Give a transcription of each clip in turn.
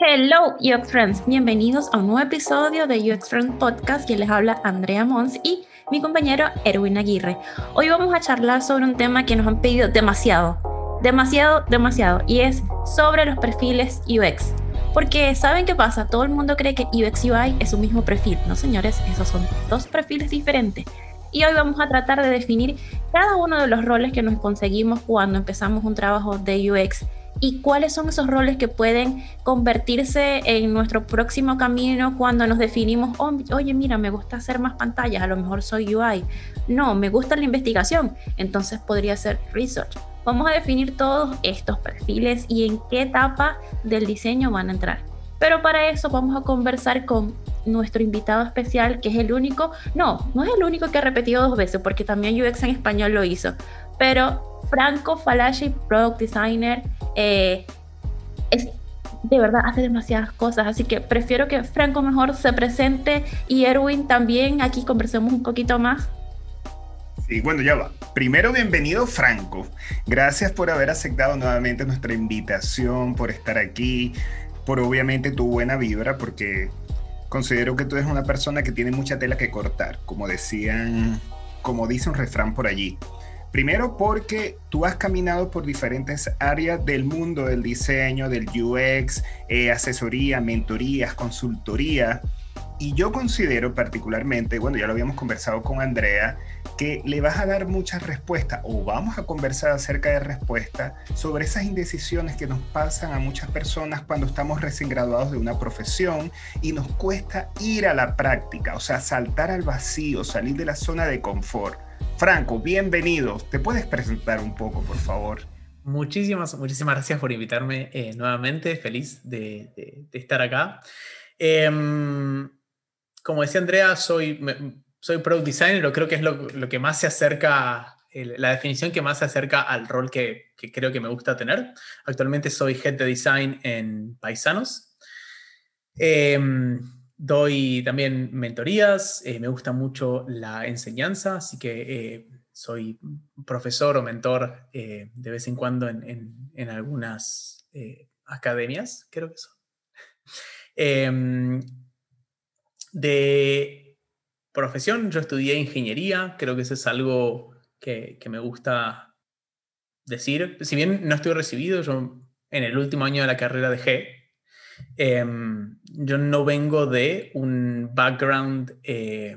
Hello UX Friends, bienvenidos a un nuevo episodio de UX Friends Podcast, quien les habla Andrea Mons y mi compañero Erwin Aguirre. Hoy vamos a charlar sobre un tema que nos han pedido demasiado, demasiado, demasiado, y es sobre los perfiles UX. Porque ¿saben qué pasa? Todo el mundo cree que UX UI es un mismo perfil. No, señores, esos son dos perfiles diferentes. Y hoy vamos a tratar de definir cada uno de los roles que nos conseguimos cuando empezamos un trabajo de UX y cuáles son esos roles que pueden convertirse en nuestro próximo camino cuando nos definimos, oh, oye, mira, me gusta hacer más pantallas, a lo mejor soy UI. No, me gusta la investigación, entonces podría ser research. Vamos a definir todos estos perfiles y en qué etapa del diseño van a entrar. Pero para eso vamos a conversar con nuestro invitado especial, que es el único, no, no es el único que ha repetido dos veces, porque también UX en español lo hizo, pero Franco Falashi, Product Designer, eh, es, de verdad hace demasiadas cosas, así que prefiero que Franco mejor se presente y Erwin también, aquí conversemos un poquito más. Sí, bueno, ya va. Primero, bienvenido Franco. Gracias por haber aceptado nuevamente nuestra invitación, por estar aquí, por obviamente tu buena vibra, porque considero que tú eres una persona que tiene mucha tela que cortar, como decían, como dice un refrán por allí. Primero porque tú has caminado por diferentes áreas del mundo del diseño, del UX, eh, asesoría, mentorías, consultoría. Y yo considero particularmente, bueno, ya lo habíamos conversado con Andrea, que le vas a dar muchas respuestas o vamos a conversar acerca de respuestas sobre esas indecisiones que nos pasan a muchas personas cuando estamos recién graduados de una profesión y nos cuesta ir a la práctica, o sea, saltar al vacío, salir de la zona de confort. Franco, bienvenido. ¿Te puedes presentar un poco, por favor? Muchísimas, muchísimas gracias por invitarme eh, nuevamente. Feliz de, estar acá. Em, como decía Andrea, soy, soy product designer, creo que es lo, que más se acerca, la definición que más se acerca al rol que, creo que me gusta tener. Actualmente soy head de design en Paisanos. Em, Doy también mentorías, eh, me gusta mucho la enseñanza, así que eh, soy profesor o mentor eh, de vez en cuando en, algunas academias, creo que son. Em, de profesión, yo estudié ingeniería, creo que eso es algo que, que me gusta decir. Si bien no estoy recibido, yo en el último año de la carrera dejé Em, yo no vengo de un background eh,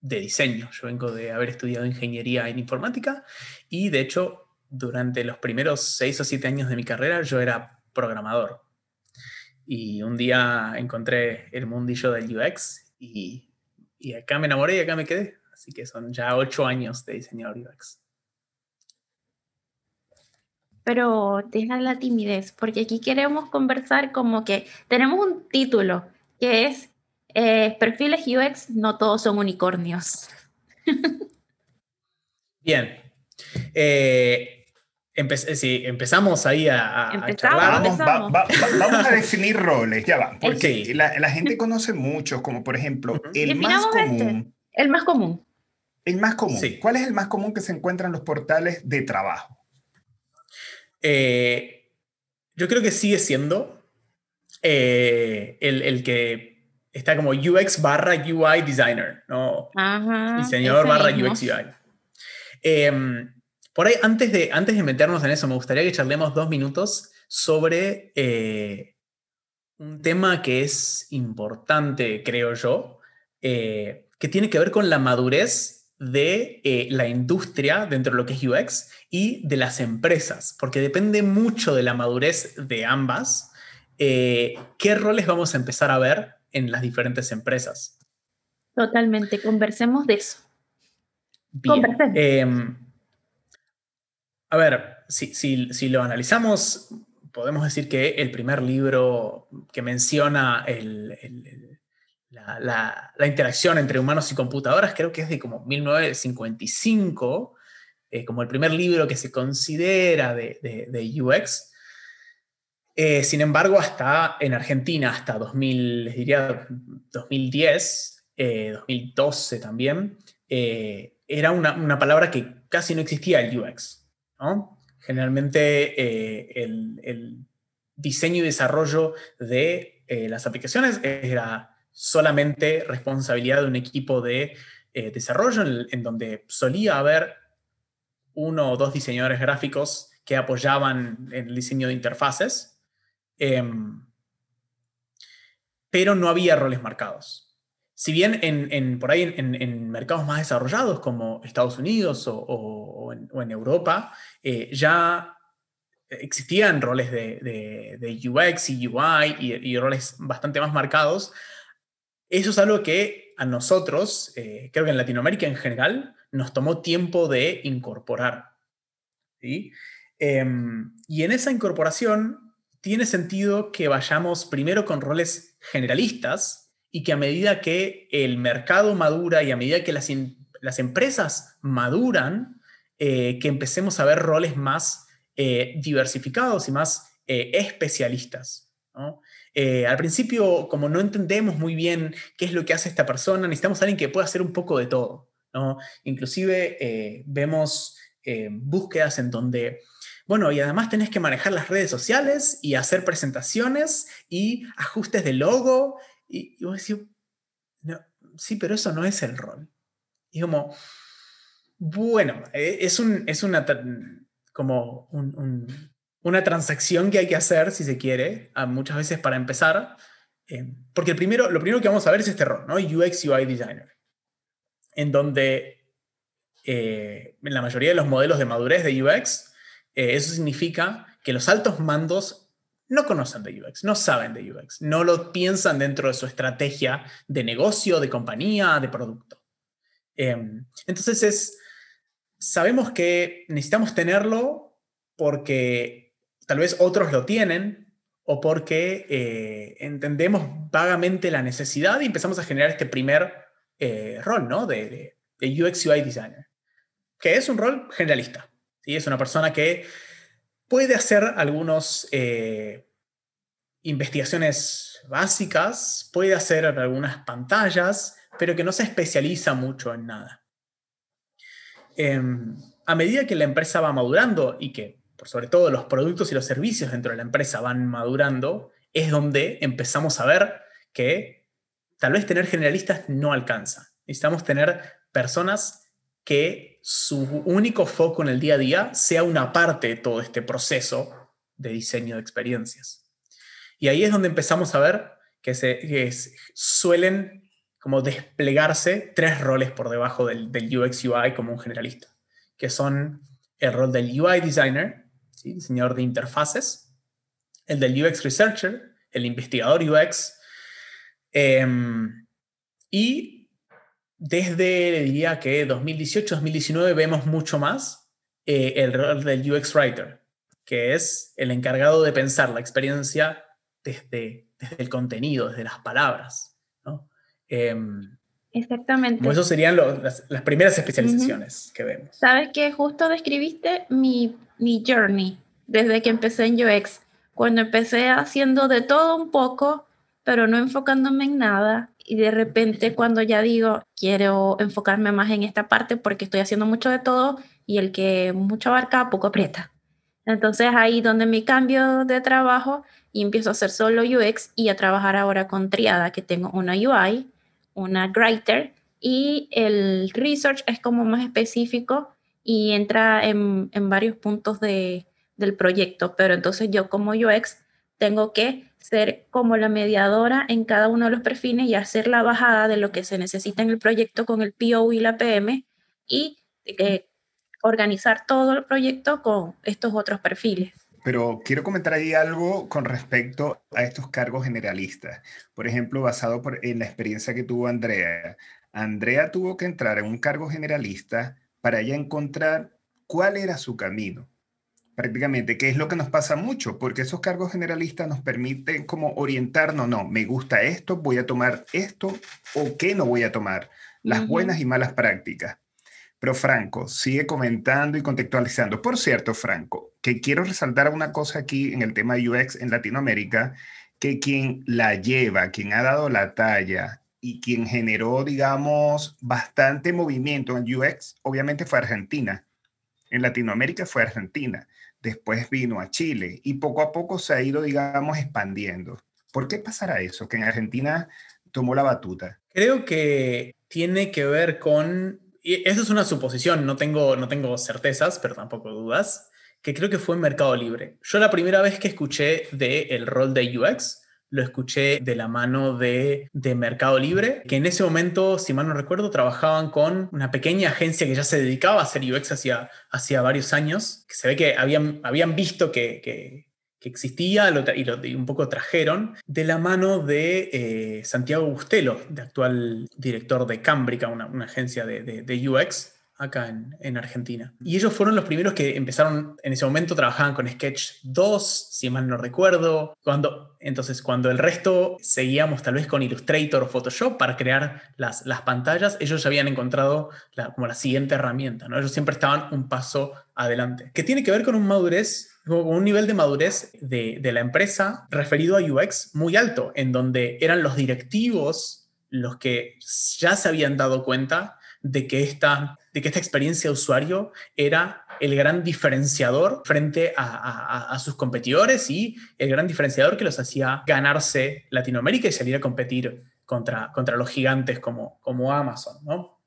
de diseño, yo vengo de haber estudiado ingeniería en informática y de hecho durante los primeros seis o siete años de mi carrera yo era programador. Y un día encontré el mundillo del UX y, y acá me enamoré y acá me quedé. Así que son ya ocho años de diseñador UX pero deja la timidez, porque aquí queremos conversar como que tenemos un título que es eh, Perfiles UX, no todos son unicornios. Bien. Eh, sí, empezamos ahí a, Vamos, vamos, a definir roles, ya va. Porque la, gente conoce muchos, como por ejemplo, el más este, común. el más común. El más común. ¿Cuál es el más común que se encuentra en los portales de trabajo? Eh, yo creo que sigue siendo eh, el, que está como UX barra UI designer, ¿no? Diseñador barra UX UI. Em, por ahí, antes de, antes de meternos en eso, me gustaría que charlemos dos minutos sobre eh, un tema que es importante, creo yo, que tiene que ver con la madurez de eh, la industria dentro de lo que es UX y de las empresas, porque depende mucho de la madurez de ambas, eh, qué roles vamos a empezar a ver en las diferentes empresas. Totalmente, conversemos de eso. Em, a ver, si, si, lo analizamos, podemos decir que el primer libro que menciona el la, interacción entre humanos y computadoras, creo que es de como 1955, eh, como el primer libro que se considera de, UX. Eh, sin embargo, hasta en Argentina, hasta 2000, diría 2010, 2012 eh, también, era una, palabra que casi no existía el UX. Generalmente el, el diseño y desarrollo de las aplicaciones era solamente responsabilidad de un equipo de eh, desarrollo en, donde solía haber uno o dos diseñadores gráficos que apoyaban el diseño de interfaces, em, pero no había roles marcados. Si bien en, por ahí en, mercados más desarrollados como Estados Unidos o, en, Europa, eh, ya existían roles de, UX y UI y, roles bastante más marcados, eso es algo que a nosotros, eh, creo que en Latinoamérica en general, nos tomó tiempo de incorporar. Em, y en esa incorporación tiene sentido que vayamos primero con roles generalistas y que a medida que el mercado madura y a medida que las, las empresas maduran, eh, que empecemos a ver roles más eh, diversificados y más especialistas. Eh, al principio, como no entendemos muy bien qué es lo que hace esta persona, necesitamos a alguien que pueda hacer un poco de todo. ¿no? Inclusive vemos búsquedas en donde, bueno, y además tenés que manejar las redes sociales y hacer presentaciones y ajustes de logo. Y, vos decís, sí, pero eso no es el rol. Y como, bueno, es, un, es una como una transacción que hay que hacer, si se quiere, muchas veces para empezar. Eh, porque el primero, lo primero que vamos a ver es este rol, ¿no? UX UI Designer, en donde eh, en la mayoría de los modelos de madurez de UX, eh, eso significa que los altos mandos no conocen de UX, no saben de UX, no lo piensan dentro de su estrategia de negocio, de compañía, de producto. entonces es sabemos que necesitamos tenerlo porque tal vez otros lo tienen o porque eh, entendemos vagamente la necesidad y empezamos a generar este primer eh, rol ¿no? de, UX UI Designer, que es un rol generalista. ¿sí? Es una persona que puede hacer algunas eh, investigaciones básicas, puede hacer algunas pantallas, pero que no se especializa mucho en nada. Em, a medida que la empresa va madurando y que, por sobre todo, los productos y los servicios dentro de la empresa van madurando, es donde empezamos a ver que tal vez tener generalistas no alcanza. Necesitamos tener personas que su único foco en el día a día sea una parte de todo este proceso de diseño de experiencias. Y ahí es donde empezamos a ver que, se, suelen como desplegarse tres roles por debajo del, UX UI como un generalista, que son el rol del UI designer, diseñador de interfaces, el del UX researcher, el investigador UX, em, y desde, diría que 2018-2019 vemos mucho más eh, el rol del UX writer, que es el encargado de pensar la experiencia desde, desde el contenido, desde las palabras. Em, Exactamente. Como eso serían las, primeras especializaciones que vemos. Sabes que justo describiste mi, mi journey desde que empecé en UX, cuando empecé haciendo de todo un poco, pero no enfocándome en nada. Y de repente cuando ya digo, quiero enfocarme más en esta parte porque estoy haciendo mucho de todo y el que mucho abarca, poco aprieta. Entonces ahí donde mi cambio de trabajo y empiezo a hacer solo UX y a trabajar ahora con Triada, que tengo una UI una writer y el research es como más específico y entra en, varios puntos de, del proyecto, pero entonces yo como UX tengo que ser como la mediadora en cada uno de los perfiles y hacer la bajada de lo que se necesita en el proyecto con el PO y la PM y organizar todo el proyecto con estos otros perfiles. Pero quiero comentar ahí algo con respecto a estos cargos generalistas. Por ejemplo, basado en la experiencia que tuvo Andrea. Andrea tuvo que entrar en un cargo generalista para ya encontrar cuál era su camino. Prácticamente, que es lo que nos pasa mucho, porque esos cargos generalistas nos permiten como orientarnos, no, me gusta esto, voy a tomar esto o qué no voy a tomar, las buenas y malas prácticas. Pero Franco, sigue comentando y contextualizando. Por cierto, Franco, que quiero resaltar una cosa aquí en el tema de UX en Latinoamérica, que quien la lleva, quien ha dado la talla y quien generó, digamos, bastante movimiento en UX, obviamente fue Argentina. En Latinoamérica fue Argentina. Después vino a Chile y poco a poco se ha ido, digamos, expandiendo. ¿Por qué pasará eso? Que en Argentina tomó la batuta. Creo que tiene que ver con, y eso es una suposición, no tengo, no tengo certezas, pero tampoco dudas, que creo que fue Mercado Libre. Yo la primera vez que escuché del el rol de UX, lo escuché de la mano de, de, Mercado Libre, que en ese momento, si mal no recuerdo, trabajaban con una pequeña agencia que ya se dedicaba a hacer UX hacía, hacía varios años, que se ve que habían, habían visto que, que, existía y, lo, un poco trajeron, de la mano de eh, Santiago Bustelo, de actual director de Cambrica, una, una agencia de, de UX acá en, Argentina. Y ellos fueron los primeros que empezaron, en ese momento trabajaban con Sketch 2, si mal no recuerdo. Cuando, entonces, cuando el resto seguíamos tal vez con Illustrator o Photoshop para crear las, las pantallas, ellos ya habían encontrado la, como la siguiente herramienta, ¿no? Ellos siempre estaban un paso adelante. Que tiene que ver con un madurez un nivel de madurez de, de la empresa referido a UX muy alto, en donde eran los directivos los que ya se habían dado cuenta de que esta de que esta experiencia de usuario era el gran diferenciador frente a, sus competidores y el gran diferenciador que los hacía ganarse Latinoamérica y salir a competir contra, contra los gigantes como, como Amazon. ¿no?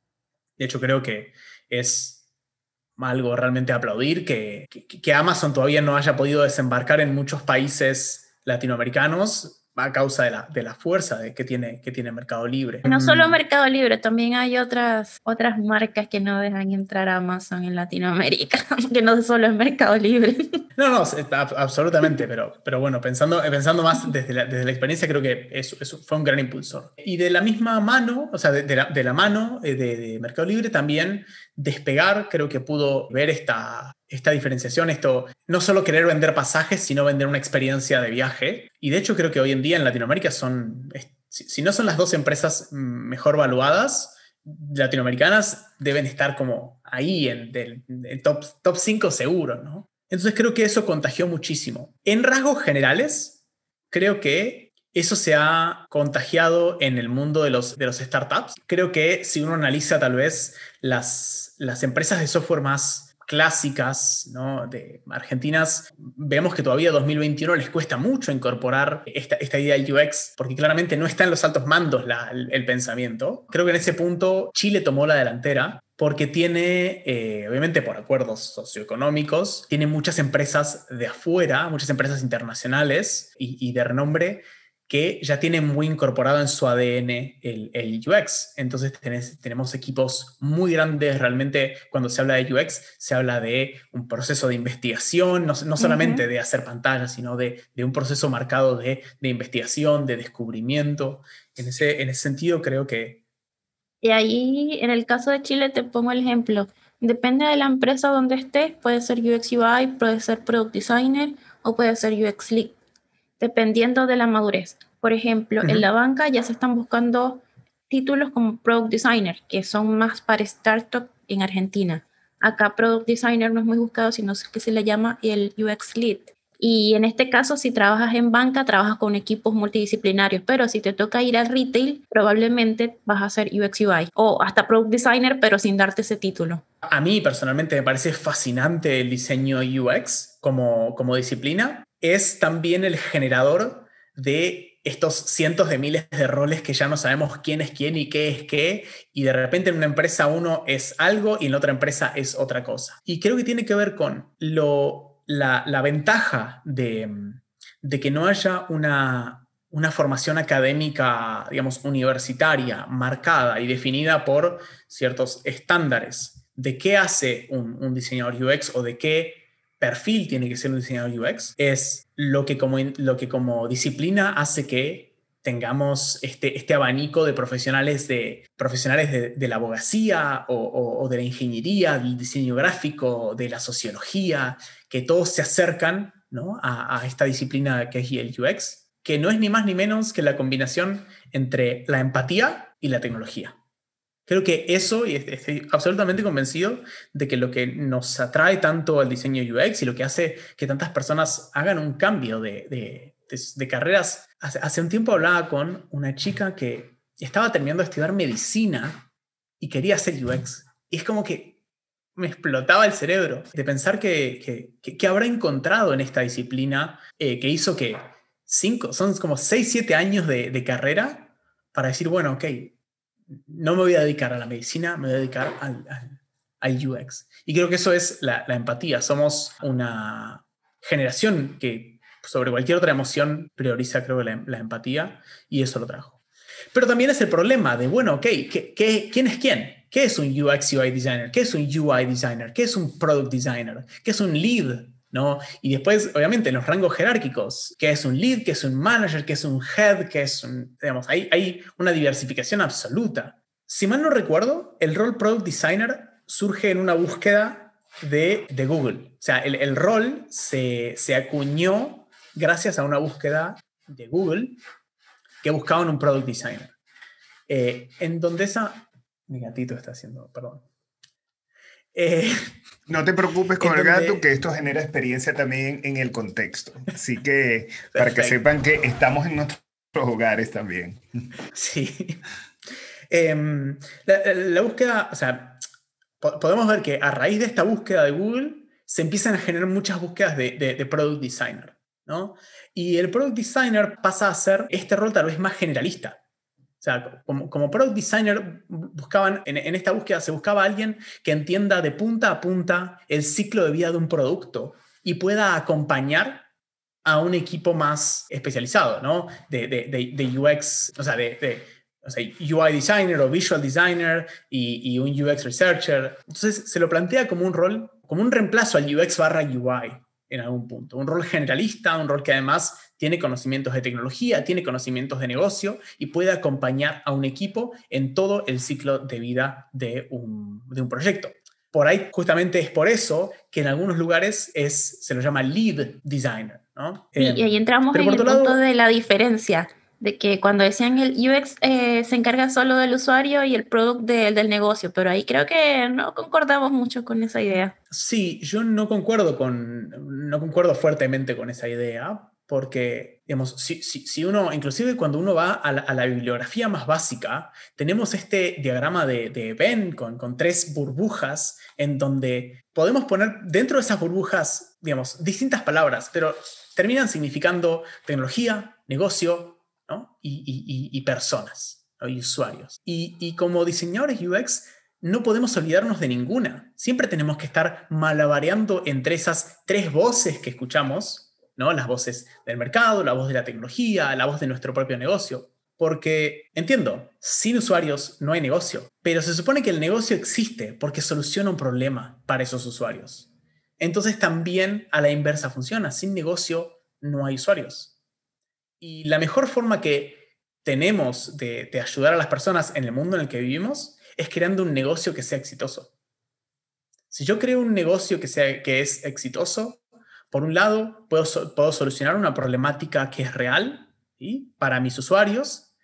De hecho, creo que es algo realmente aplaudir que, que Amazon todavía no haya podido desembarcar en muchos países latinoamericanos a causa de la, de la fuerza de, que, tiene, que tiene Mercado Libre. No solo mm. Mercado Libre, también hay otras, otras marcas que no dejan entrar a Amazon en Latinoamérica, que no solo es Mercado Libre. No, no, absolutamente, pero, pero bueno, pensando, pensando más desde la, desde la experiencia, creo que eso, eso, fue un gran impulsor. Y de la misma mano, o sea, de, la, de la, mano eh, de, de Mercado Libre también despegar, creo que pudo ver esta, esta diferenciación, esto no solo querer vender pasajes, sino vender una experiencia de viaje. Y de hecho creo que hoy en día en Latinoamérica son, si no son las dos empresas mejor valuadas, latinoamericanas deben estar como ahí en el top, top 5 seguro, ¿no? Entonces creo que eso contagió muchísimo. En rasgos generales, creo que eso se ha contagiado en el mundo de los, de los startups. Creo que si uno analiza tal vez las, las empresas de software más clásicas ¿no? de argentinas, vemos que todavía 2021 les cuesta mucho incorporar esta, esta idea del UX, porque claramente no está en los altos mandos el, pensamiento. Creo que en ese punto Chile tomó la delantera porque tiene, eh, obviamente por acuerdos socioeconómicos, tiene muchas empresas de afuera, muchas empresas internacionales y, y de renombre que ya tiene muy incorporado en su ADN el, UX. Entonces tenemos equipos muy grandes, realmente cuando se habla de UX se habla de un proceso de investigación, no, solamente de hacer pantallas, sino de, un proceso marcado de, investigación, de descubrimiento. En ese, en ese sentido creo que... Y ahí, en el caso de Chile, te pongo el ejemplo. Depende de la empresa donde estés, puede ser UX UI, puede ser Product Designer o puede ser UX Lead dependiendo de la madurez. Por ejemplo, en la banca ya se están buscando títulos como Product Designer, que son más para startup en Argentina. Acá Product Designer no es muy buscado, sino que se le llama el UX Lead. Y en este caso, si trabajas en banca, trabajas con equipos multidisciplinarios, pero si te toca ir al retail, probablemente vas a ser UX UI o hasta Product Designer, pero sin darte ese título. A mí personalmente me parece fascinante el diseño UX como, como disciplina es también el generador de estos cientos de miles de roles que ya no sabemos quién es quién y qué es qué, y de repente en una empresa uno es algo y en otra empresa es otra cosa. Y creo que tiene que ver con lo, la, ventaja de, que no haya una, una formación académica, digamos, universitaria, marcada y definida por ciertos estándares de qué hace un, un diseñador UX o de qué perfil tiene que ser un diseñador UX, es lo que como, lo que como disciplina hace que tengamos este, este abanico de profesionales de, profesionales de, la abogacía o, de la ingeniería, del diseño gráfico, de la sociología, que todos se acercan ¿no? a, a esta disciplina que es el UX, que no es ni más ni menos que la combinación entre la empatía y la tecnología. Creo que eso, y estoy absolutamente convencido de que lo que nos atrae tanto al diseño UX y lo que hace que tantas personas hagan un cambio de, carreras. Hace, un tiempo hablaba con una chica que estaba terminando de estudiar medicina y quería hacer UX. Y es como que me explotaba el cerebro de pensar que, que, habrá encontrado en esta disciplina eh, que hizo que cinco, son como seis, siete años de, carrera para decir, bueno, ok, no me voy a dedicar a la medicina, me voy a dedicar al, UX. Y creo que eso es la, empatía. Somos una generación que sobre cualquier otra emoción prioriza, creo, la, la empatía y eso lo trajo. Pero también es el problema de, bueno, ok, ¿qué, quién es quién? ¿Qué es un UX UI designer? ¿Qué es un UI designer? ¿Qué es un product designer? ¿Qué es un lead? ¿No? Y después, obviamente, en los rangos jerárquicos, ¿qué es un lead? ¿Qué es un manager? ¿Qué es un head? ¿Qué es un...? Digamos, hay, una diversificación absoluta. Si mal no recuerdo, el rol product designer surge en una búsqueda de, Google. O sea, el, el rol se, se acuñó gracias a una búsqueda de Google que buscaban un product designer. Eh, en donde esa... Mi gatito está haciendo, perdón. Eh, no te preocupes con el gato, que esto genera experiencia también en el contexto. Así que para que sepan que estamos en nuestros hogares también. Sí. Em, la, búsqueda, o sea, podemos ver que a raíz de esta búsqueda de Google se empiezan a generar muchas búsquedas de, de product designer. ¿no? Y el product designer pasa a ser este rol tal vez más generalista. O sea, como, como product designer buscaban, en, en, esta búsqueda se buscaba alguien que entienda de punta a punta el ciclo de vida de un producto y pueda acompañar a un equipo más especializado, ¿no? De, de, de, UX, o sea, de, o sea, UI designer o visual designer y, y, un UX researcher. Entonces se lo plantea como un rol, como un reemplazo al UX barra UI en algún punto. Un rol generalista, un rol que además tiene conocimientos de tecnología, tiene conocimientos de negocio y puede acompañar a un equipo en todo el ciclo de vida de un, proyecto. Por ahí justamente es por eso que en algunos lugares es, se lo llama lead designer. ¿no? y ahí entramos en el punto de la diferencia de que cuando decían el UX eh, se encarga solo del usuario y el product del negocio, pero ahí creo que no concordamos mucho con esa idea. Sí, yo no concuerdo con, no concuerdo fuertemente con esa idea, porque, digamos, si, si, uno, inclusive cuando uno va a la, bibliografía más básica, tenemos este diagrama de, de Venn con, con tres burbujas en donde podemos poner dentro de esas burbujas, digamos, distintas palabras, pero terminan significando tecnología, negocio, y, personas y usuarios. Y, como diseñadores UX no podemos olvidarnos de ninguna. Siempre tenemos que estar malabareando entre esas tres voces que escuchamos, ¿no? las voces del mercado, la voz de la tecnología, la voz de nuestro propio negocio. Porque, entiendo, sin usuarios no hay negocio, pero se supone que el negocio existe porque soluciona un problema para esos usuarios. Entonces también a la inversa funciona. Sin negocio no hay usuarios. Y la mejor forma que tenemos de, ayudar a las personas en el mundo en el que vivimos es creando un negocio que sea exitoso. Si yo creo un negocio que, sea, que es exitoso, por un lado, puedo, puedo solucionar una problemática que es real y para mis usuarios,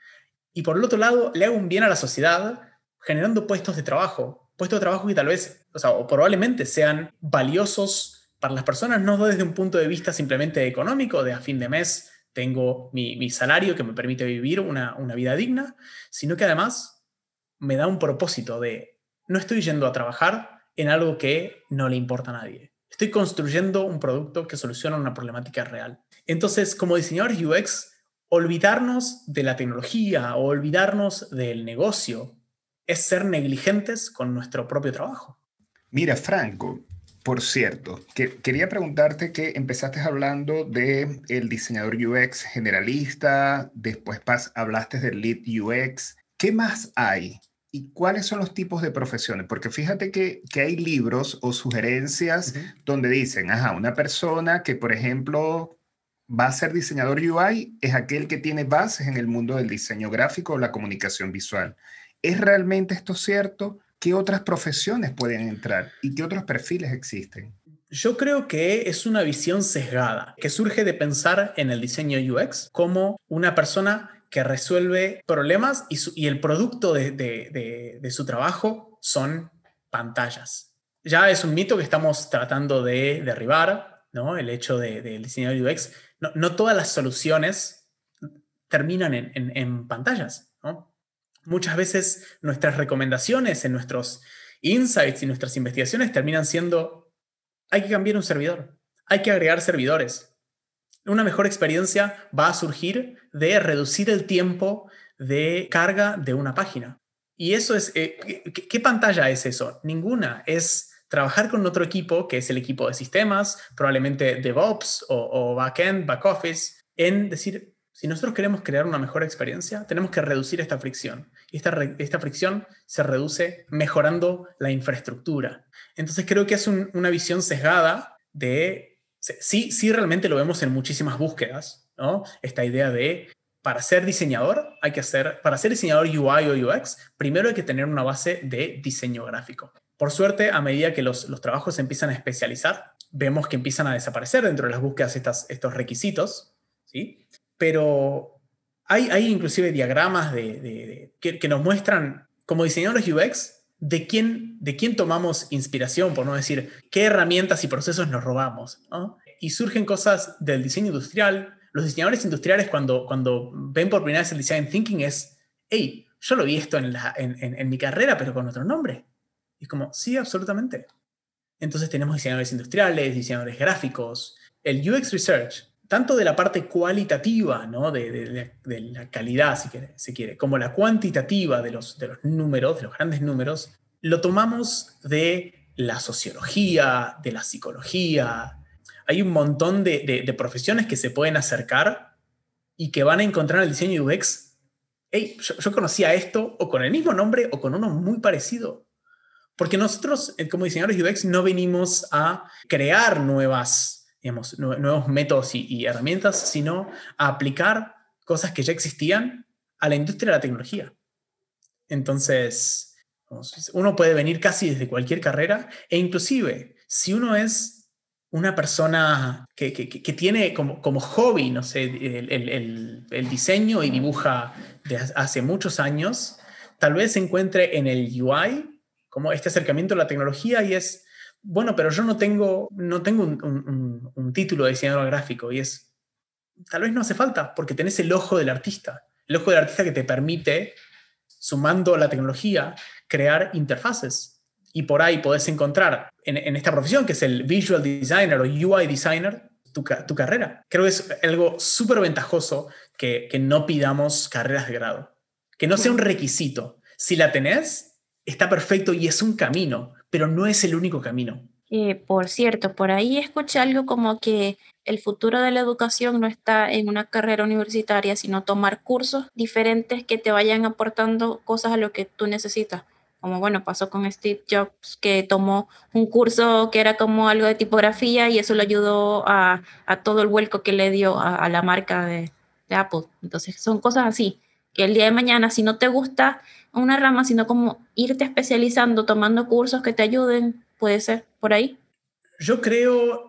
y por el otro lado, le hago un bien a la sociedad generando puestos de trabajo, puestos de trabajo que tal vez, o, sea, o probablemente sean valiosos para las personas, no desde un punto de vista simplemente económico, de a fin de mes tengo mi, salario que me permite vivir una, vida digna, sino que además me da un propósito de no estoy yendo a trabajar en algo que no le importa a nadie. Estoy construyendo un producto que soluciona una problemática real. Entonces, como diseñadores UX, olvidarnos de la tecnología o olvidarnos del negocio es ser negligentes con nuestro propio trabajo. Mira, Franco, por cierto, que, quería preguntarte que empezaste hablando de el diseñador UX generalista, después hablaste del lead UX. ¿Qué más hay? ¿Y cuáles son los tipos de profesiones? Porque fíjate que, que hay libros o sugerencias donde dicen, ajá, una persona que, por ejemplo, va a ser diseñador UI es aquel que tiene bases en el mundo del diseño gráfico o la comunicación visual. ¿Es realmente esto cierto? ¿Qué otras profesiones pueden entrar y qué otros perfiles existen? Yo creo que es una visión sesgada, que surge de pensar en el diseño UX como una persona que resuelve problemas y, el producto de, su trabajo son pantallas. Ya es un mito que estamos tratando de derribar, ¿no? El hecho del diseño UX. No, todas las soluciones terminan en, en pantallas, ¿no? Muchas veces nuestras recomendaciones en nuestros insights y nuestras investigaciones terminan siendo, hay que cambiar un servidor, hay que agregar servidores. Una mejor experiencia va a surgir de reducir el tiempo de carga de una página. Y eso es, eh, ¿qué, pantalla es eso? Ninguna. Es trabajar con otro equipo, que es el equipo de sistemas, probablemente DevOps o, o backend, back office, en decir, si nosotros queremos crear una mejor experiencia, tenemos que reducir esta fricción. Y esta, esta fricción se reduce mejorando la infraestructura. Entonces creo que es una visión sesgada de, sí, sí realmente lo vemos en muchísimas búsquedas, ¿no? Esta idea de, para ser diseñador, hay que hacer, para ser diseñador UI o UX, primero hay que tener una base de diseño gráfico. Por suerte, a medida que los, los trabajos se empiezan a especializar, vemos que empiezan a desaparecer dentro de las búsquedas estas, estos requisitos, ¿sí? Pero hay, inclusive diagramas que, nos muestran, como diseñadores UX, de quién, de quién tomamos inspiración, por no decir qué herramientas y procesos nos robamos. Y surgen cosas del diseño industrial. Los diseñadores industriales cuando, cuando ven por primera vez el design thinking es, hey, yo lo vi esto en, en mi carrera, pero con otro nombre. Y es como, sí, absolutamente. Entonces tenemos diseñadores industriales, diseñadores gráficos. El UX Research, tanto de la parte cualitativa, ¿no? de, la calidad, si quiere, quiere, como la cuantitativa de los, de los números, de los grandes números, lo tomamos de la sociología, de la psicología. Hay un montón de, profesiones que se pueden acercar y que van a encontrar el diseño UX. Hey, yo, yo conocía esto o con el mismo nombre o con uno muy parecido. Porque nosotros, eh, como diseñadores UX, no venimos a crear nuevas, digamos, nuevos métodos y, herramientas, sino a aplicar cosas que ya existían a la industria de la tecnología. Entonces, uno puede venir casi desde cualquier carrera e inclusive si uno es una persona que, tiene como, como, hobby, no sé, el, el, diseño y dibuja desde hace muchos años, tal vez se encuentre en el UI como este acercamiento a la tecnología y es, bueno, pero yo no tengo, no tengo un, título de diseñador gráfico y es, tal vez no hace falta porque tenés el ojo del artista, el ojo del artista que te permite, sumando la tecnología, crear interfaces. Y por ahí podés encontrar en, esta profesión, que es el visual designer o UI designer, tu, tu carrera. Creo que es algo súper ventajoso que, que no pidamos carreras de grado, que no sea un requisito. Si la tenés, está perfecto y es un camino, pero no es el único camino. Eh, por cierto, por ahí escuché algo como que el futuro de la educación no está en una carrera universitaria, sino tomar cursos diferentes que te vayan aportando cosas a lo que tú necesitas. Como bueno, pasó con Steve Jobs, que tomó un curso que era como algo de tipografía y eso le ayudó a, todo el vuelco que le dio a, la marca de, de Apple. Entonces, son cosas así, que el día de mañana, si no te gusta una rama, sino como irte especializando, tomando cursos que te ayuden, puede ser por ahí. Yo creo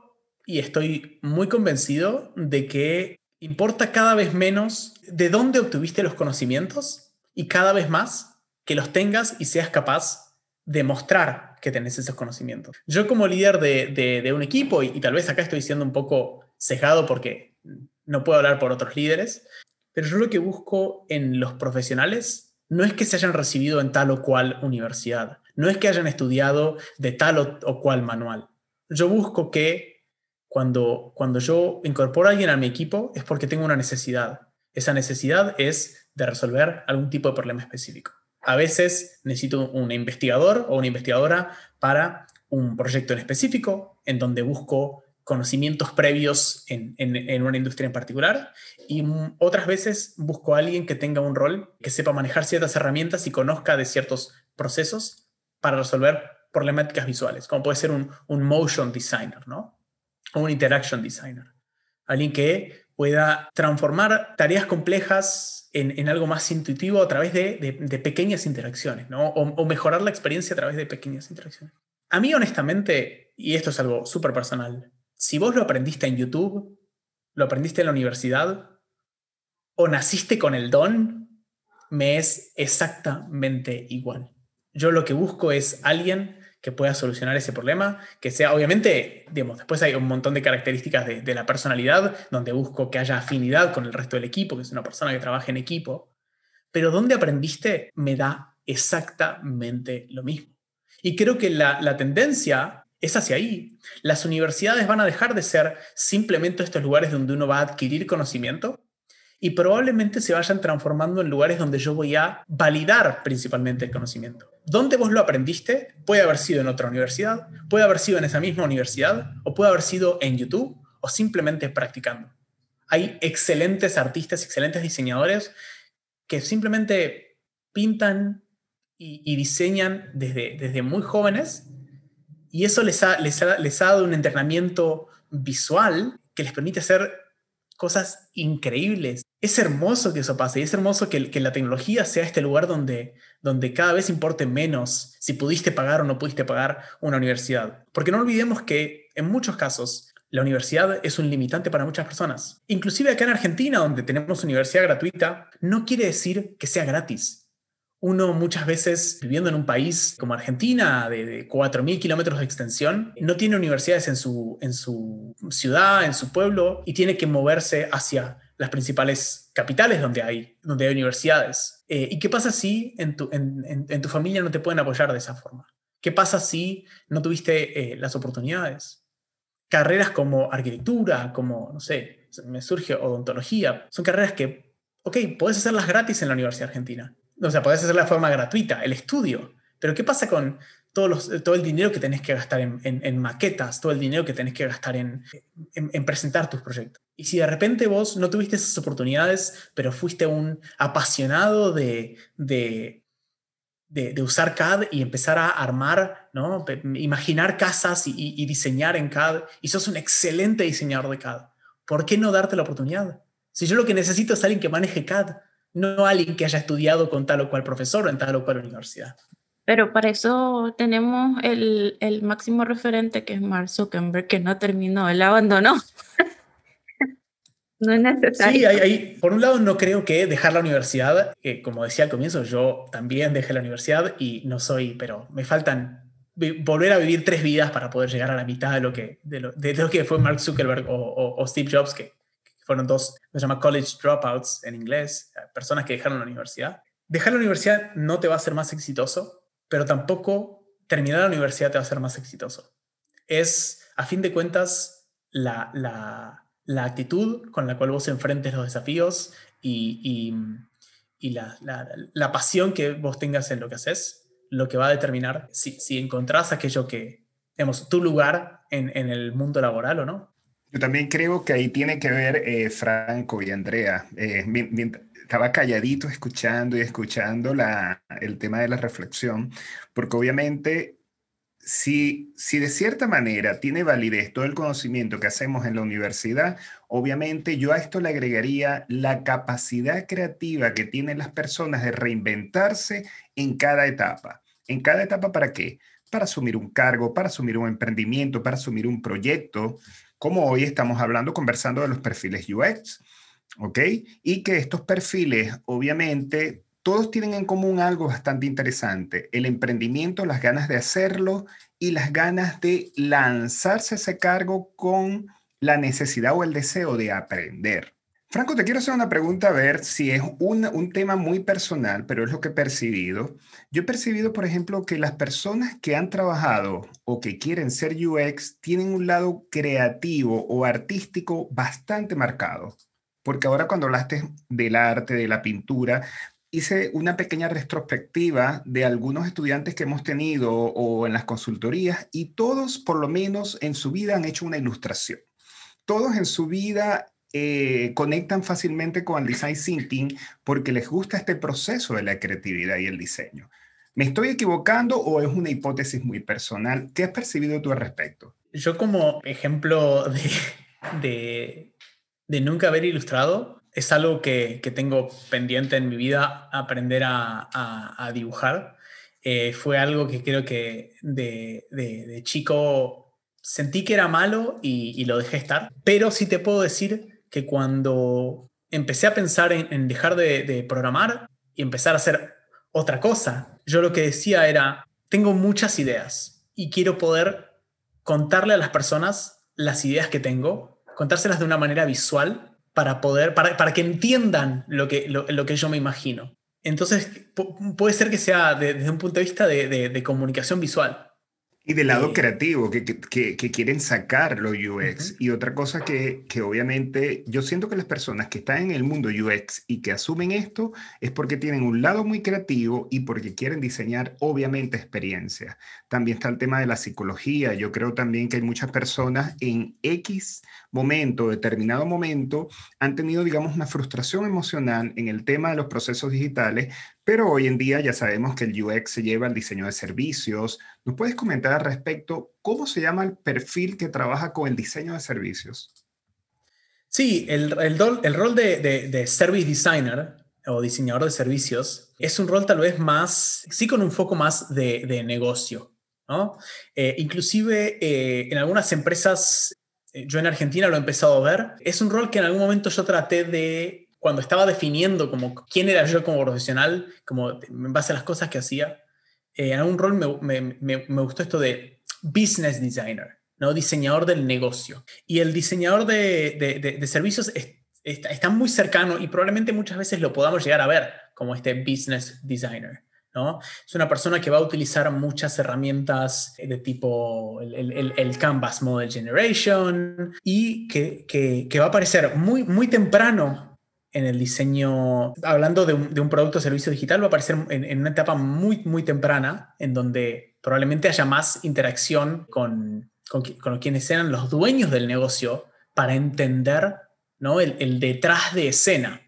y estoy muy convencido de que importa cada vez menos de dónde obtuviste los conocimientos y cada vez más que los tengas y seas capaz de mostrar que tenés esos conocimientos. Yo como líder de, un equipo, y, y, tal vez acá estoy siendo un poco cejado porque no puedo hablar por otros líderes, pero yo lo que busco en los profesionales no es que se hayan recibido en tal o cual universidad, no es que hayan estudiado de tal o, cual manual. Yo busco que cuando, cuando yo incorporo a alguien a mi equipo es porque tengo una necesidad. Esa necesidad es de resolver algún tipo de problema específico. A veces necesito un investigador o una investigadora para un proyecto en específico, en donde busco conocimientos previos en, una industria en particular y otras veces busco a alguien que tenga un rol, que sepa manejar ciertas herramientas y conozca de ciertos procesos para resolver problemáticas visuales, como puede ser un, motion designer, ¿no? O un interaction designer. Alguien que pueda transformar tareas complejas en, algo más intuitivo a través de, de, pequeñas interacciones, ¿no? O, o mejorar la experiencia a través de pequeñas interacciones. A mí, honestamente, y esto es algo súper personal, si vos lo aprendiste en YouTube, lo aprendiste en la universidad, o naciste con el don, me es exactamente igual. Yo lo que busco es alguien que pueda solucionar ese problema, que sea, obviamente, digamos, después hay un montón de características de, la personalidad, donde busco que haya afinidad con el resto del equipo, que es una persona que trabaja en equipo, pero donde aprendiste me da exactamente lo mismo. Y creo que la tendencia es hacia ahí. Las universidades van a dejar de ser simplemente estos lugares donde uno va a adquirir conocimiento y probablemente se vayan transformando en lugares donde yo voy a validar principalmente el conocimiento. ¿Dónde vos lo aprendiste? Puede haber sido en otra universidad, puede haber sido en esa misma universidad, o puede haber sido en YouTube, o simplemente practicando. Hay excelentes artistas, excelentes diseñadores que simplemente pintan y, diseñan desde, desde muy jóvenes y eso les ha, les, les ha dado un entrenamiento visual que les permite hacer cosas increíbles. Es hermoso que eso pase y es hermoso que, que, la tecnología sea este lugar donde, donde cada vez importe menos si pudiste pagar o no pudiste pagar una universidad. Porque no olvidemos que en muchos casos la universidad es un limitante para muchas personas. Inclusive acá en Argentina, donde tenemos universidad gratuita, no quiere decir que sea gratis. Uno muchas veces, viviendo en un país como Argentina, de, 4.000 kilómetros de extensión, no tiene universidades en su, en su ciudad, en su pueblo, y tiene que moverse hacia las principales capitales donde hay, donde hay universidades. Eh, ¿Y qué pasa si en tu, en, tu, familia no te pueden apoyar de esa forma? ¿Qué pasa si no tuviste eh, las oportunidades? Carreras como arquitectura, como, no sé, me surge odontología, son carreras que, ok, puedes hacerlas gratis en la Universidad Argentina o sea, podés hacerlo de forma gratuita, el estudio. Pero ¿qué pasa con todo el dinero que tenés que gastar en, maquetas, todo el dinero que tenés que gastar en, presentar tus proyectos? Y si de repente vos no tuviste esas oportunidades, pero fuiste un apasionado de, de, de, usar CAD y empezar a armar, ¿no? imaginar casas y, y diseñar en CAD, y sos un excelente diseñador de CAD, ¿por qué no darte la oportunidad? Si yo lo que necesito es alguien que maneje CAD, no alguien que haya estudiado con tal o cual profesor o en tal o cual universidad. Pero para eso tenemos el, el máximo referente que es Mark Zuckerberg, que no terminó, él abandonó. no es necesario. Sí, por un lado no creo que dejar la universidad, que como decía al comienzo, yo también dejé la universidad y no soy, pero me faltan volver a vivir tres vidas para poder llegar a la mitad de lo que, de lo, de lo que fue Mark Zuckerberg o, o Steve Jobs, que fueron dos, se llama college dropouts en inglés, eh, personas que dejaron la universidad. Dejar la universidad no te va a hacer más exitoso, pero tampoco terminar la universidad te va a hacer más exitoso. Es, a fin de cuentas, la, la, la actitud con la cual vos enfrentes los desafíos y, y, y la, la, pasión que vos tengas en lo que haces, lo que va a determinar si, si encontrás aquello que, digamos, tu lugar en, en el mundo laboral o no. Yo también creo que ahí tiene que ver eh, Franco y Andrea. Eh, estaba calladito escuchando y escuchando la, el tema de la reflexión, porque obviamente si, si de cierta manera tiene validez todo el conocimiento que hacemos en la universidad, obviamente yo a esto le agregaría la capacidad creativa que tienen las personas de reinventarse en cada etapa. ¿En cada etapa para qué? Para asumir un cargo, para asumir un emprendimiento, para asumir un proyecto como hoy estamos hablando, conversando de los perfiles UX, ¿ok? Y que estos perfiles, obviamente, todos tienen en común algo bastante interesante, el emprendimiento, las ganas de hacerlo y las ganas de lanzarse ese cargo con la necesidad o el deseo de aprender. Franco, te quiero hacer una pregunta a ver si es un, tema muy personal, pero es lo que he percibido. Yo he percibido, por ejemplo, que las personas que han trabajado o que quieren ser UX tienen un lado creativo o artístico bastante marcado. Porque ahora cuando hablaste del arte, de la pintura, hice una pequeña retrospectiva de algunos estudiantes que hemos tenido o en las consultorías y todos, por lo menos en su vida, han hecho una ilustración. Todos en su vida eh, conectan fácilmente con el design thinking porque les gusta este proceso de la creatividad y el diseño. ¿Me estoy equivocando o es una hipótesis muy personal? ¿Qué has percibido tú al respecto? Yo como ejemplo de, de, nunca haber ilustrado, es algo que, que, tengo pendiente en mi vida, aprender a, a, dibujar. Eh, fue algo que creo que de, de, chico sentí que era malo y, y, lo dejé estar, pero sí te puedo decir que cuando empecé a pensar en, dejar de, programar y empezar a hacer otra cosa, yo lo que decía era, tengo muchas ideas y quiero poder contarle a las personas las ideas que tengo, contárselas de una manera visual para poder, para, para que entiendan lo que, lo, que yo me imagino. Entonces, puede ser que sea desde un punto de vista de, de comunicación visual. Y del lado eh, creativo, que, que, que, quieren sacar los UX. Y otra cosa que, que obviamente yo siento que las personas que están en el mundo UX y que asumen esto es porque tienen un lado muy creativo y porque quieren diseñar obviamente experiencias. También está el tema de la psicología. Yo creo también que hay muchas personas en X momento, determinado momento, han tenido, digamos, una frustración emocional en el tema de los procesos digitales, pero hoy en día ya sabemos que el UX se lleva al diseño de servicios. ¿Nos puedes comentar al respecto cómo se llama el perfil que trabaja con el diseño de servicios? Sí, el, el, rol de, service designer o diseñador de servicios es un rol tal vez más, sí con un foco más de, negocio. ¿no? Eh, inclusive eh, en algunas empresas yo en Argentina lo he empezado a ver. Es un rol que en algún momento yo traté de, cuando estaba definiendo como quién era yo como profesional, como en base a las cosas que hacía, eh, en algún rol me, me, me, gustó esto de business designer, ¿no? diseñador del negocio. Y el diseñador de, de, de, servicios está, está muy cercano y probablemente muchas veces lo podamos llegar a ver como este business designer. Es una persona que va a utilizar muchas herramientas de tipo el, Canvas Model Generation y que, va a aparecer muy, muy temprano en el diseño, hablando de un, producto o servicio digital, va a aparecer en, una etapa muy, muy temprana, en donde probablemente haya más interacción con, con, quienes sean los dueños del negocio para entender ¿no? el, detrás de escena.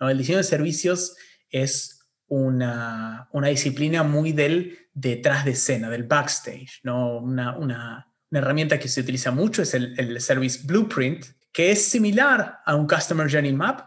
¿no? El diseño de servicios es una, disciplina muy del detrás de escena, del backstage, ¿no? Una, herramienta que se utiliza mucho es el, Service Blueprint, que es similar a un Customer Journey Map,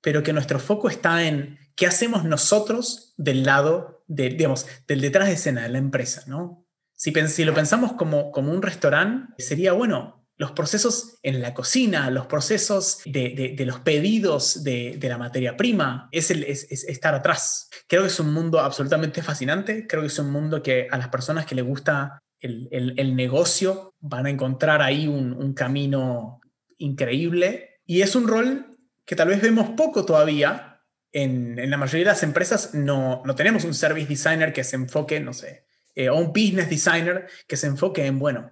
pero que nuestro foco está en qué hacemos nosotros del lado, de, digamos, del detrás de escena de la empresa, ¿no? Si, si lo pensamos como, como un restaurante, sería, bueno, los procesos en la cocina, los procesos de, los pedidos de, la materia prima, es, estar atrás. Creo que es un mundo absolutamente fascinante, creo que es un mundo que a las personas que les gusta el, negocio van a encontrar ahí un, camino increíble y es un rol que tal vez vemos poco todavía. En, la mayoría de las empresas no, tenemos un service designer que se enfoque, no sé, eh, o un business designer que se enfoque en, bueno,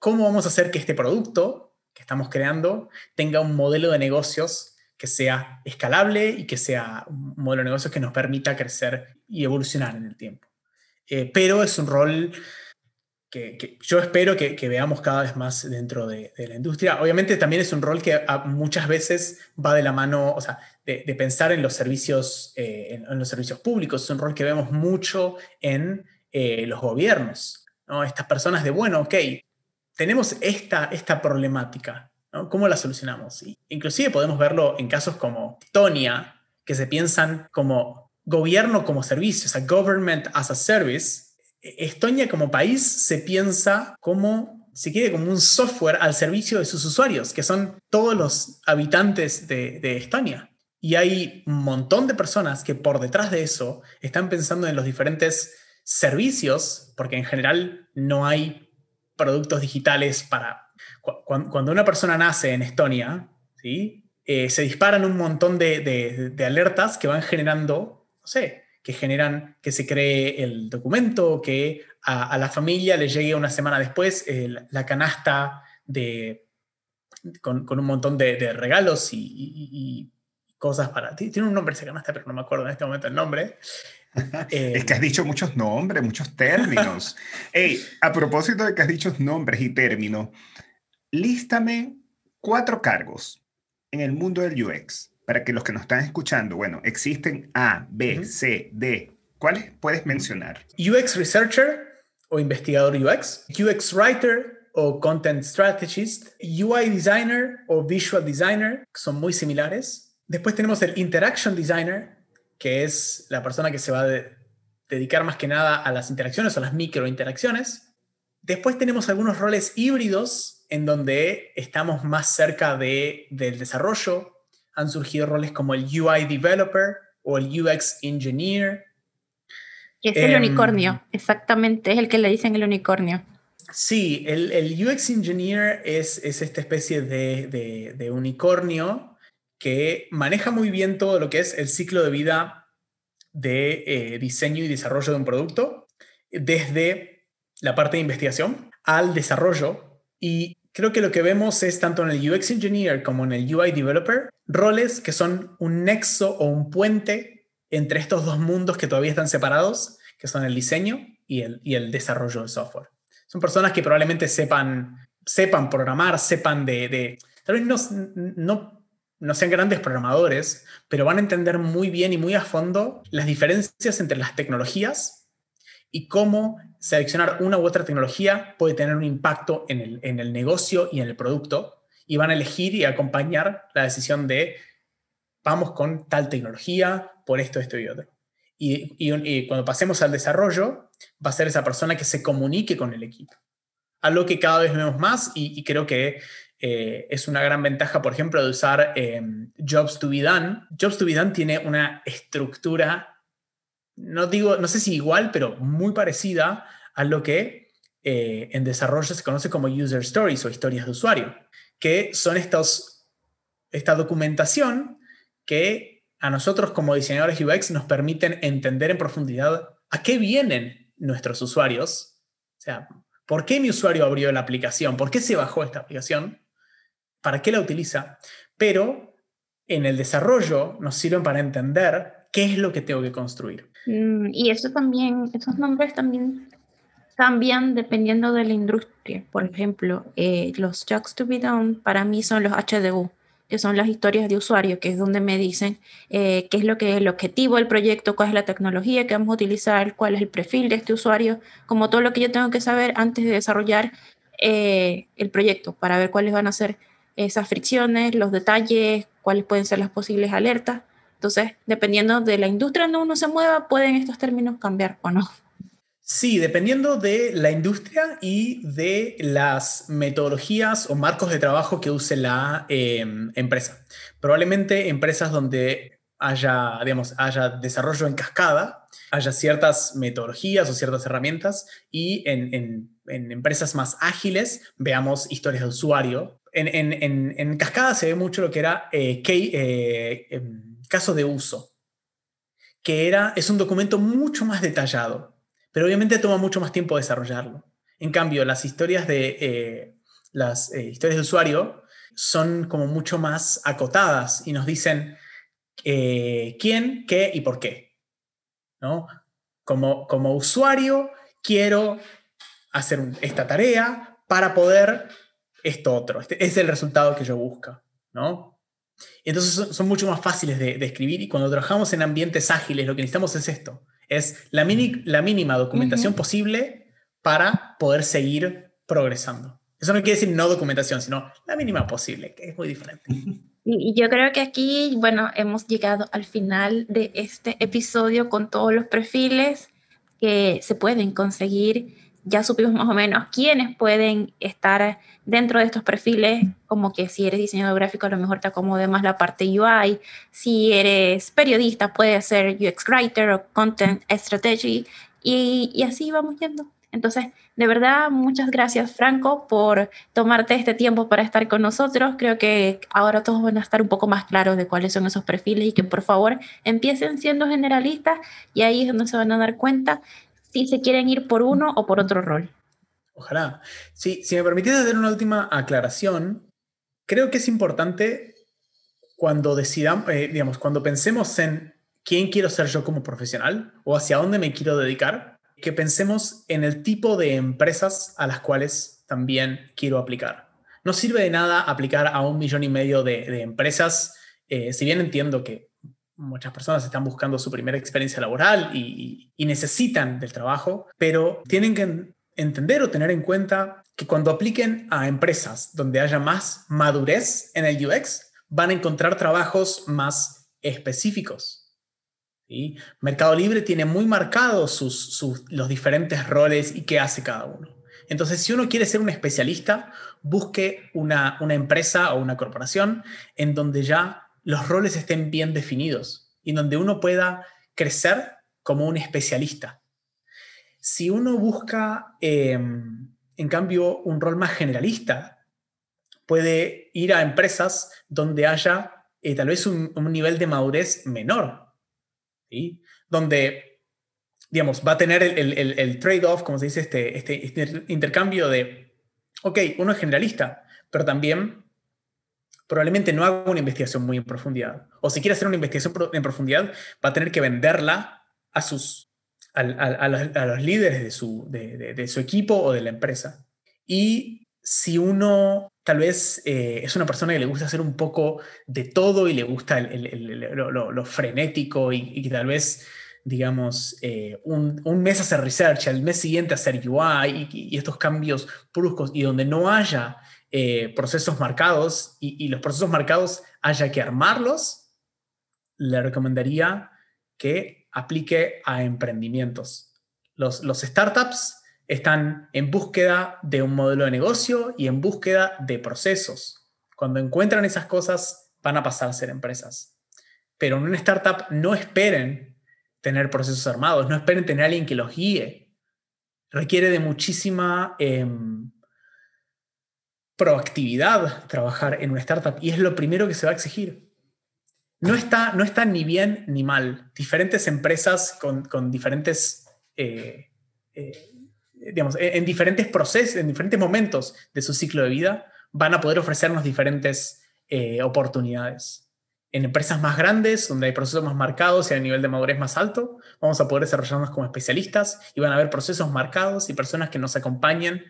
cómo vamos a hacer que este producto que estamos creando tenga un modelo de negocios que sea escalable y que sea un modelo de negocios que nos permita crecer y evolucionar en el tiempo. Eh, pero es un rol que, yo espero que, veamos cada vez más dentro de, la industria. Obviamente también es un rol que muchas veces va de la mano, o sea, de, pensar en los servicios, eh, en, los servicios públicos. Es un rol que vemos mucho en eh, los gobiernos. ¿no? Estas personas de, bueno, ok, tenemos esta, esta problemática, ¿no? ¿Cómo la solucionamos? inclusive podemos verlo en casos como Estonia, que se piensan como gobierno como servicio, o sea, government as a service. Estonia como país se piensa como, si quiere, como un software al servicio de sus usuarios, que son todos los habitantes de, de Estonia. Y hay un montón de personas que por detrás de eso están pensando en los diferentes servicios, porque en general no hay productos digitales para... Cuando una persona nace en Estonia, ¿sí? Eh, se disparan un montón de, alertas que van generando, no sé, que generan que se cree el documento, que a, la familia le llegue una semana después la canasta de, con, un montón de, regalos y, cosas para... Tiene un nombre esa canasta, pero no me acuerdo en este momento el nombre. es que has dicho muchos nombres, muchos términos. hey, a propósito de que has dicho nombres y términos, lístame cuatro cargos en el mundo del UX para que los que nos están escuchando, bueno, existen A, B, C, D. ¿Cuáles puedes mencionar? UX Researcher o investigador UX, UX Writer o Content Strategist, UI Designer o Visual Designer, que son muy similares. Después tenemos el Interaction Designer, que es la persona que se va a dedicar más que nada a las interacciones o las microinteracciones. Después tenemos algunos roles híbridos en donde estamos más cerca de, del desarrollo. Han surgido roles como el UI Developer o el UX Engineer. Que es el em, unicornio, exactamente, es el que le dicen el unicornio. Sí, el, el UX Engineer es, es esta especie de, de, de unicornio que maneja muy bien todo lo que es el ciclo de vida de eh, diseño y desarrollo de un producto, desde la parte de investigación al desarrollo y creo que lo que vemos es tanto en el UX Engineer como en el UI Developer, roles que son un nexo o un puente entre estos dos mundos que todavía están separados, que son el diseño y el, y el desarrollo de software. Son personas que probablemente sepan, sepan programar, sepan de... tal vez no, no sean grandes programadores, pero van a entender muy bien y muy a fondo las diferencias entre las tecnologías y cómo seleccionar una u otra tecnología puede tener un impacto en el, en el negocio y en el producto. Y van a elegir y acompañar la decisión de vamos con tal tecnología por esto, esto y otro. Y, y, cuando pasemos al desarrollo, va a ser esa persona que se comunique con el equipo. Algo que cada vez vemos más y, creo que eh, es una gran ventaja, por ejemplo, de usar eh, Jobs to be done. Jobs to be done tiene una estructura no digo, no sé si igual, pero muy parecida a lo que eh, en desarrollo se conoce como user stories o historias de usuario, que son estos, esta documentación que a nosotros como diseñadores UX nos permiten entender en profundidad a qué vienen nuestros usuarios. O sea, ¿por qué mi usuario abrió la aplicación? ¿Por qué se bajó esta aplicación? ¿Para qué la utiliza? Pero en el desarrollo nos sirven para entender qué es lo que tengo que construir. Mm, y eso también, esos nombres también cambian dependiendo de la industria. Por ejemplo, eh, los Jobs to be done para mí son los HDU, que son las historias de usuario, que es donde me dicen eh, qué es lo que es el objetivo del proyecto, cuál es la tecnología que vamos a utilizar, cuál es el perfil de este usuario, como todo lo que yo tengo que saber antes de desarrollar eh, el proyecto, para ver cuáles van a ser esas fricciones, los detalles, cuáles pueden ser las posibles alertas. Entonces, dependiendo de la industria donde uno se mueva, pueden estos términos cambiar o no. Sí, dependiendo de la industria y de las metodologías o marcos de trabajo que use la em, empresa. Probablemente empresas donde haya, digamos, haya desarrollo en cascada, haya ciertas metodologías o ciertas herramientas y en, empresas más ágiles veamos historias de usuario. En, cascada se ve mucho lo que era eh, eh em, caso de uso, que era, es un documento mucho más detallado, pero obviamente toma mucho más tiempo desarrollarlo. En cambio, las historias de, eh, las, eh, historias de usuario son como mucho más acotadas y nos dicen quién, qué y por qué. ¿no? Como, como usuario, quiero hacer esta tarea para poder esto otro. Este es el resultado que yo busco. ¿no? Entonces son, mucho más fáciles de, escribir y cuando trabajamos en ambientes ágiles lo que necesitamos es esto, es la, la mínima documentación posible para poder seguir progresando. Eso no quiere decir no documentación, sino la mínima posible, que es muy diferente. Y yo creo que aquí, bueno, hemos llegado al final de este episodio con todos los perfiles que se pueden conseguir ya supimos más o menos quiénes pueden estar dentro de estos perfiles, como que si eres diseñador gráfico a lo mejor te acomode más la parte UI, si eres periodista puede ser UX Writer o Content Strategy y, y así vamos yendo. Entonces, de verdad, muchas gracias Franco por tomarte este tiempo para estar con nosotros. Creo que ahora todos van a estar un poco más claros de cuáles son esos perfiles y que por favor empiecen siendo generalistas y ahí es donde se van a dar cuenta si se quieren ir por uno o por otro rol. Ojalá. Sí, si me permitís hacer una última aclaración, creo que es importante cuando decidamos, eh, digamos, cuando pensemos en quién quiero ser yo como profesional o hacia dónde me quiero dedicar, que pensemos en el tipo de empresas a las cuales también quiero aplicar. No sirve de nada aplicar a un millón y medio de, empresas, eh, si bien entiendo que muchas personas están buscando su primera experiencia laboral y, necesitan del trabajo, pero tienen que entender o tener en cuenta que cuando apliquen a empresas donde haya más madurez en el UX, van a encontrar trabajos más específicos. Mercado Libre tiene muy marcados sus, los diferentes roles y qué hace cada uno. Entonces, si uno quiere ser un especialista, busque una, una empresa o una corporación en donde ya los roles estén bien definidos y donde uno pueda crecer como un especialista. Si uno busca, em, en cambio, un rol más generalista, puede ir a empresas donde haya eh, tal vez un, nivel de madurez menor, donde digamos, va a tener el, trade-off, como se dice, este, este, este, intercambio de, ok, uno es generalista, pero también probablemente no haga una investigación muy en profundidad. O si quiere hacer una investigación en profundidad, va a tener que venderla a, sus, a, los, líderes de su, de, su equipo o de la empresa. Y si uno tal vez eh, es una persona que le gusta hacer un poco de todo y le gusta lo, frenético y, tal vez, digamos, eh, un, mes hacer research, al mes siguiente hacer UI y, y, estos cambios bruscos y donde no haya eh, procesos marcados y, los procesos marcados haya que armarlos, le recomendaría que aplique a emprendimientos. Los, los startups están en búsqueda de un modelo de negocio y en búsqueda de procesos. Cuando encuentran esas cosas, van a pasar a ser empresas. Pero en una startup no esperen tener procesos armados, no esperen tener a alguien que los guíe. Requiere de muchísima... Em, proactividad trabajar en una startup y es lo primero que se va a exigir. No está, no ni bien ni mal. Diferentes empresas con, con diferentes, eh, eh, digamos, en diferentes procesos, en diferentes momentos de su ciclo de vida, van a poder ofrecernos diferentes eh, oportunidades. En empresas más grandes, donde hay procesos más marcados y a nivel de madurez más alto, vamos a poder desarrollarnos como especialistas y van a haber procesos marcados y personas que nos acompañen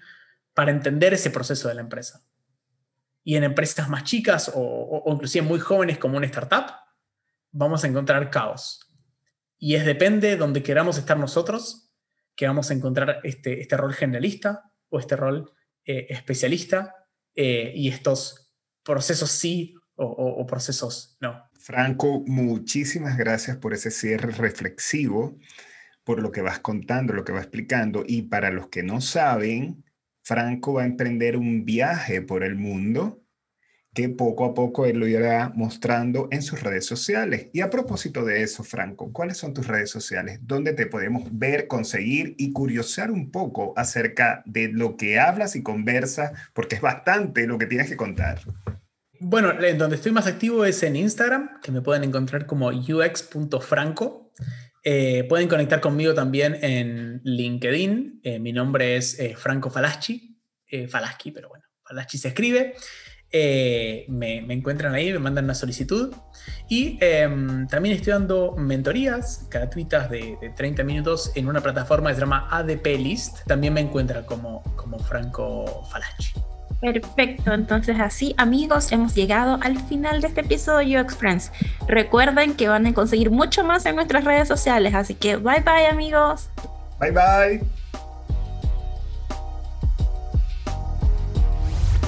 para entender ese proceso de la empresa. Y en empresas más chicas o, inclusive muy jóvenes como una startup, vamos a encontrar caos. Y es depende de donde queramos estar nosotros que vamos a encontrar este, este rol generalista o este rol eh, especialista eh, y estos procesos sí o, procesos no. Franco, muchísimas gracias por ese cierre reflexivo, por lo que vas contando, lo que vas explicando. Y para los que no saben, Franco va a emprender un viaje por el mundo que poco a poco él lo irá mostrando en sus redes sociales. Y a propósito de eso, Franco, ¿cuáles son tus redes sociales? ¿Dónde te podemos ver, conseguir y curiosear un poco acerca de lo que hablas y conversas? Porque es bastante lo que tienes que contar. Bueno, en donde estoy más activo es en Instagram, que me pueden encontrar como ux.franco. Eh, pueden conectar conmigo también en LinkedIn. Eh, mi nombre es eh, Franco Falaschi. Falaschi, pero bueno, Falaschi se escribe. Me, encuentran ahí, me mandan una solicitud. Y em, también estoy dando mentorías gratuitas de, 30 minutos en una plataforma que se llama ADP List. También me encuentran como, como Franco Falaschi. Perfecto, entonces así amigos hemos llegado al final de este episodio de UX Friends. Recuerden que van a conseguir mucho más en nuestras redes sociales, así que bye bye amigos. Bye bye.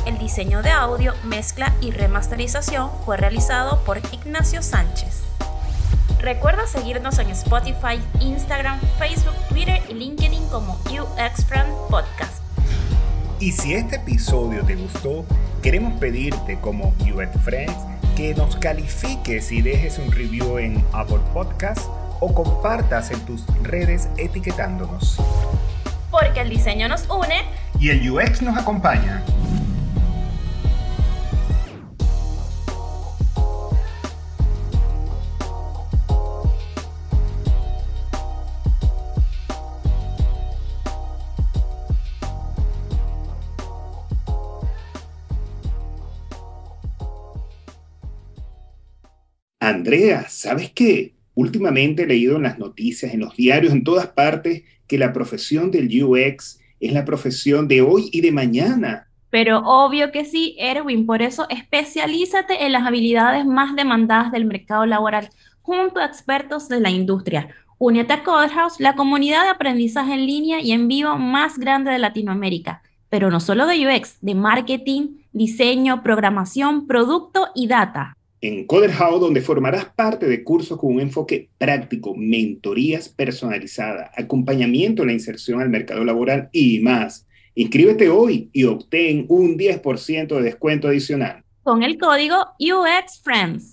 El diseño de audio, mezcla y remasterización fue realizado por Ignacio Sánchez. Recuerda seguirnos en Spotify, Instagram, Facebook, Twitter y LinkedIn como UX Friend Podcast. Y si este episodio te gustó, queremos pedirte como UX Friends que nos califiques y dejes un review en Apple Podcast o compartas en tus redes etiquetándonos. Porque el diseño nos une y el UX nos acompaña. Andrea, ¿sabes qué? Últimamente he leído en las noticias, en los diarios, en todas partes, que la profesión del UX es la profesión de hoy y de mañana. Pero obvio que sí, Erwin, por eso especialízate en las habilidades más demandadas del mercado laboral junto a expertos de la industria. Únete a Codehouse, la comunidad de aprendizaje en línea y en vivo más grande de Latinoamérica, pero no solo de UX, de marketing, diseño, programación, producto y data en CoderHow, donde formarás parte de cursos con un enfoque práctico, mentorías personalizadas, acompañamiento en la inserción al mercado laboral y más. Inscríbete hoy y obtén un 10% de descuento adicional. Con el código UXFriends.